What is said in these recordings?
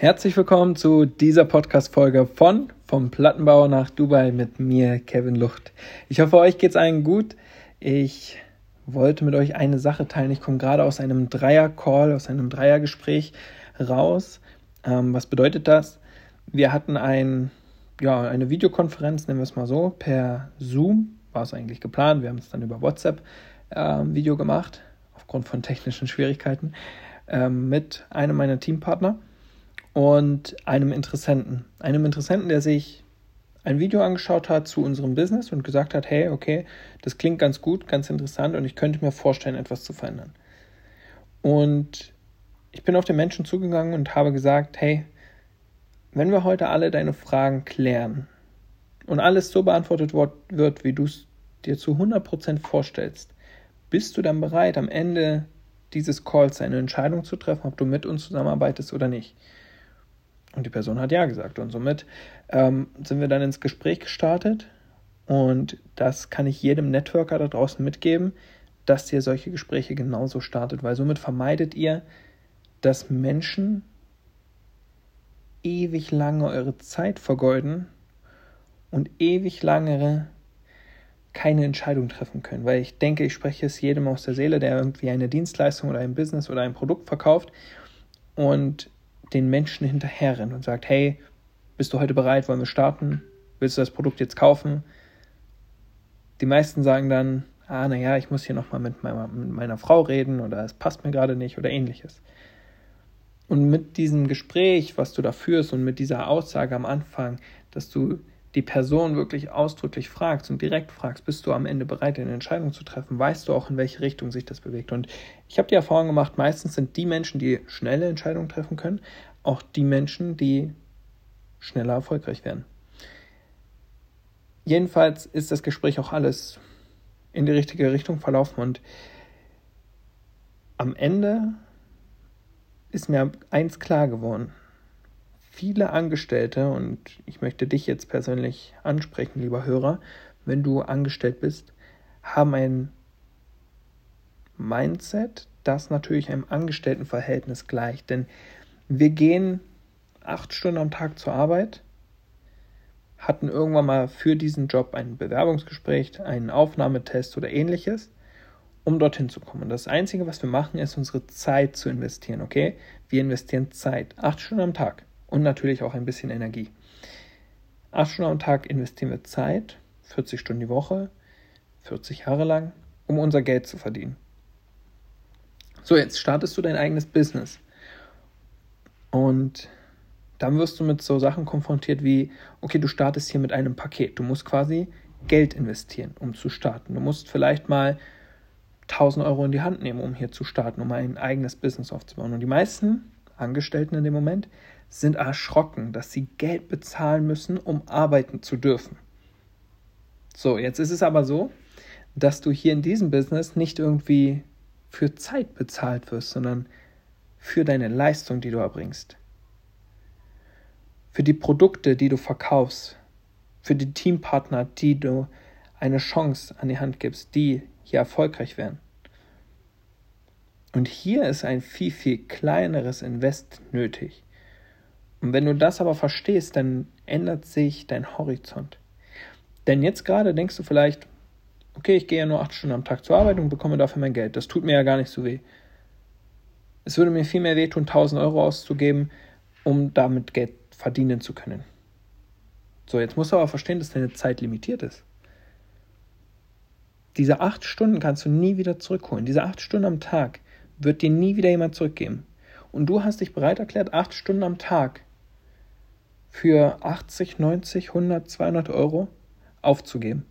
Herzlich willkommen zu dieser Podcast-Folge von Vom Plattenbau nach Dubai mit mir, Kevin Lucht. Ich hoffe, euch geht's allen gut. Ich wollte mit euch eine Sache teilen. Ich komme gerade aus einem Dreier-Call, aus einem Dreiergespräch raus. Ähm, was bedeutet das? Wir hatten ein, ja, eine Videokonferenz, nennen wir es mal so, per Zoom. War es eigentlich geplant. Wir haben es dann über WhatsApp äh, Video gemacht, aufgrund von technischen Schwierigkeiten, äh, mit einem meiner Teampartner und einem Interessenten. Einem Interessenten, der sich ein Video angeschaut hat zu unserem Business und gesagt hat, hey, okay, das klingt ganz gut, ganz interessant und ich könnte mir vorstellen, etwas zu verändern. Und ich bin auf den Menschen zugegangen und habe gesagt, hey, wenn wir heute alle deine Fragen klären und alles so beantwortet wird, wie du es dir zu 100% vorstellst, bist du dann bereit, am Ende dieses Calls eine Entscheidung zu treffen, ob du mit uns zusammenarbeitest oder nicht? Und die Person hat ja gesagt. Und somit ähm, sind wir dann ins Gespräch gestartet. Und das kann ich jedem Networker da draußen mitgeben, dass ihr solche Gespräche genauso startet, weil somit vermeidet ihr, dass Menschen ewig lange eure Zeit vergeuden und ewig lange keine Entscheidung treffen können. Weil ich denke, ich spreche es jedem aus der Seele, der irgendwie eine Dienstleistung oder ein Business oder ein Produkt verkauft und den Menschen hinterherrennt und sagt, hey, bist du heute bereit, wollen wir starten? Willst du das Produkt jetzt kaufen? Die meisten sagen dann, ah, naja, ich muss hier nochmal mit meiner, mit meiner Frau reden oder es passt mir gerade nicht oder ähnliches. Und mit diesem Gespräch, was du da führst und mit dieser Aussage am Anfang, dass du die Person wirklich ausdrücklich fragst und direkt fragst, bist du am Ende bereit, eine Entscheidung zu treffen, weißt du auch, in welche Richtung sich das bewegt. Und ich habe die Erfahrung gemacht, meistens sind die Menschen, die schnelle Entscheidungen treffen können, auch die Menschen, die schneller erfolgreich werden. Jedenfalls ist das Gespräch auch alles in die richtige Richtung verlaufen und am Ende ist mir eins klar geworden viele Angestellte, und ich möchte dich jetzt persönlich ansprechen, lieber Hörer, wenn du angestellt bist, haben ein Mindset, das natürlich einem Angestelltenverhältnis gleicht. Denn wir gehen acht Stunden am Tag zur Arbeit, hatten irgendwann mal für diesen Job ein Bewerbungsgespräch, einen Aufnahmetest oder ähnliches, um dorthin zu kommen. Und das Einzige, was wir machen, ist unsere Zeit zu investieren, okay? Wir investieren Zeit, acht Stunden am Tag und natürlich auch ein bisschen Energie. Acht Stunden am Tag investieren wir Zeit, 40 Stunden die Woche, 40 Jahre lang, um unser Geld zu verdienen. So, jetzt startest du dein eigenes Business. Und dann wirst du mit so Sachen konfrontiert wie, okay, du startest hier mit einem Paket. Du musst quasi Geld investieren, um zu starten. Du musst vielleicht mal 1000 Euro in die Hand nehmen, um hier zu starten, um ein eigenes Business aufzubauen. Und die meisten Angestellten in dem Moment sind erschrocken, dass sie Geld bezahlen müssen, um arbeiten zu dürfen. So, jetzt ist es aber so, dass du hier in diesem Business nicht irgendwie für Zeit bezahlt wirst, sondern für deine Leistung, die du erbringst. Für die Produkte, die du verkaufst. Für die Teampartner, die du eine Chance an die Hand gibst, die hier erfolgreich werden. Und hier ist ein viel, viel kleineres Invest nötig. Und wenn du das aber verstehst, dann ändert sich dein Horizont. Denn jetzt gerade denkst du vielleicht, okay, ich gehe ja nur acht Stunden am Tag zur Arbeit und bekomme dafür mein Geld. Das tut mir ja gar nicht so weh. Es würde mir viel mehr wehtun, 1000 Euro auszugeben, um damit Geld verdienen zu können. So, jetzt musst du aber verstehen, dass deine Zeit limitiert ist. Diese acht Stunden kannst du nie wieder zurückholen. Diese acht Stunden am Tag wird dir nie wieder jemand zurückgeben. Und du hast dich bereit erklärt, acht Stunden am Tag für 80, 90, 100, 200 Euro aufzugeben.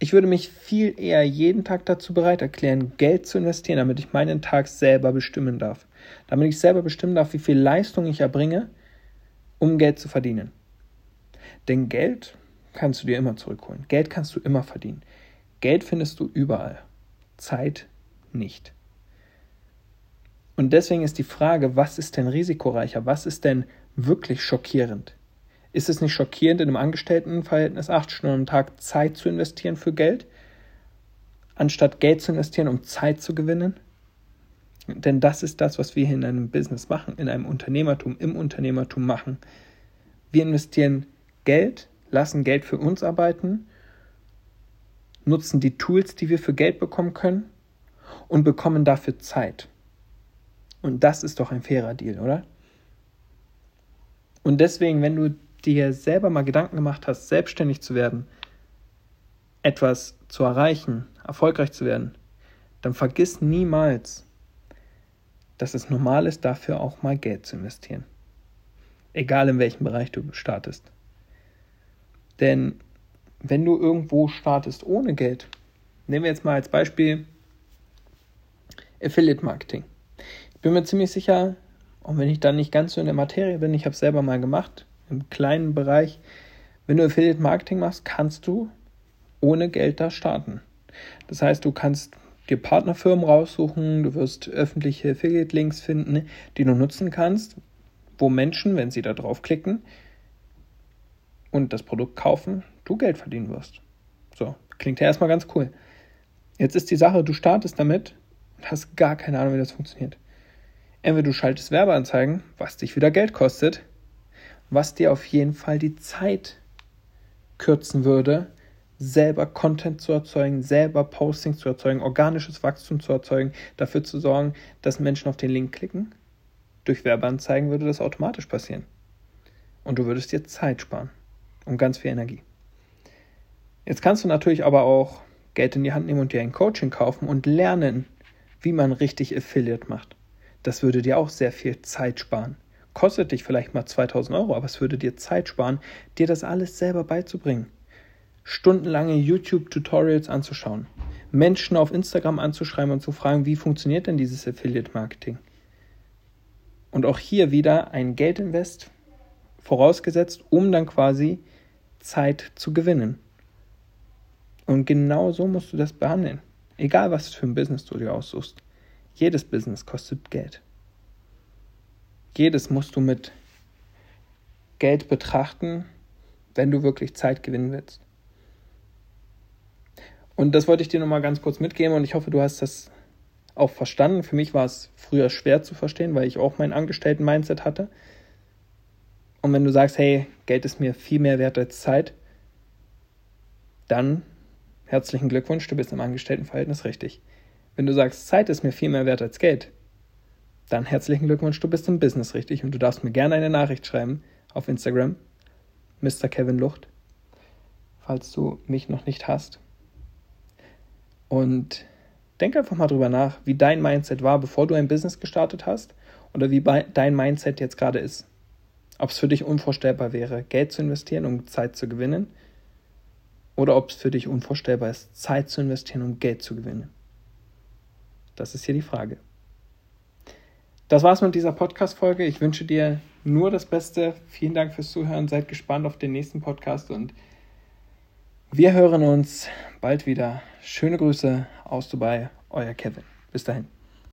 Ich würde mich viel eher jeden Tag dazu bereit erklären, Geld zu investieren, damit ich meinen Tag selber bestimmen darf. Damit ich selber bestimmen darf, wie viel Leistung ich erbringe, um Geld zu verdienen. Denn Geld kannst du dir immer zurückholen. Geld kannst du immer verdienen. Geld findest du überall. Zeit nicht. Und deswegen ist die Frage, was ist denn risikoreicher? Was ist denn wirklich schockierend. Ist es nicht schockierend, in einem Angestelltenverhältnis acht Stunden am Tag Zeit zu investieren für Geld, anstatt Geld zu investieren, um Zeit zu gewinnen? Denn das ist das, was wir hier in einem Business machen, in einem Unternehmertum, im Unternehmertum machen. Wir investieren Geld, lassen Geld für uns arbeiten, nutzen die Tools, die wir für Geld bekommen können und bekommen dafür Zeit. Und das ist doch ein fairer Deal, oder? Und deswegen, wenn du dir selber mal Gedanken gemacht hast, selbstständig zu werden, etwas zu erreichen, erfolgreich zu werden, dann vergiss niemals, dass es normal ist, dafür auch mal Geld zu investieren. Egal in welchem Bereich du startest. Denn wenn du irgendwo startest ohne Geld, nehmen wir jetzt mal als Beispiel Affiliate Marketing. Ich bin mir ziemlich sicher, und wenn ich dann nicht ganz so in der Materie bin, ich habe es selber mal gemacht, im kleinen Bereich, wenn du Affiliate Marketing machst, kannst du ohne Geld da starten. Das heißt, du kannst dir Partnerfirmen raussuchen, du wirst öffentliche Affiliate-Links finden, die du nutzen kannst, wo Menschen, wenn sie da draufklicken und das Produkt kaufen, du Geld verdienen wirst. So, klingt ja erstmal ganz cool. Jetzt ist die Sache, du startest damit und hast gar keine Ahnung, wie das funktioniert. Entweder du schaltest Werbeanzeigen, was dich wieder Geld kostet, was dir auf jeden Fall die Zeit kürzen würde, selber Content zu erzeugen, selber Postings zu erzeugen, organisches Wachstum zu erzeugen, dafür zu sorgen, dass Menschen auf den Link klicken. Durch Werbeanzeigen würde das automatisch passieren. Und du würdest dir Zeit sparen und ganz viel Energie. Jetzt kannst du natürlich aber auch Geld in die Hand nehmen und dir ein Coaching kaufen und lernen, wie man richtig Affiliate macht. Das würde dir auch sehr viel Zeit sparen. Kostet dich vielleicht mal 2000 Euro, aber es würde dir Zeit sparen, dir das alles selber beizubringen stundenlange YouTube-Tutorials anzuschauen, Menschen auf Instagram anzuschreiben und zu fragen, wie funktioniert denn dieses Affiliate-Marketing? Und auch hier wieder ein Geldinvest vorausgesetzt, um dann quasi Zeit zu gewinnen. Und genau so musst du das behandeln. Egal, was für ein Business du dir aussuchst. Jedes Business kostet Geld. Jedes musst du mit Geld betrachten, wenn du wirklich Zeit gewinnen willst. Und das wollte ich dir nochmal ganz kurz mitgeben und ich hoffe, du hast das auch verstanden. Für mich war es früher schwer zu verstehen, weil ich auch mein Angestellten-Mindset hatte. Und wenn du sagst, hey, Geld ist mir viel mehr wert als Zeit, dann herzlichen Glückwunsch, du bist im Angestelltenverhältnis richtig. Wenn du sagst, Zeit ist mir viel mehr wert als Geld, dann herzlichen Glückwunsch, du bist im Business richtig und du darfst mir gerne eine Nachricht schreiben auf Instagram, Mr. Kevin Lucht, falls du mich noch nicht hast. Und denk einfach mal drüber nach, wie dein Mindset war, bevor du ein Business gestartet hast oder wie dein Mindset jetzt gerade ist. Ob es für dich unvorstellbar wäre, Geld zu investieren, um Zeit zu gewinnen, oder ob es für dich unvorstellbar ist, Zeit zu investieren, um Geld zu gewinnen. Das ist hier die Frage. Das war's mit dieser Podcast-Folge. Ich wünsche dir nur das Beste. Vielen Dank fürs Zuhören. Seid gespannt auf den nächsten Podcast und wir hören uns bald wieder. Schöne Grüße aus Dubai, euer Kevin. Bis dahin.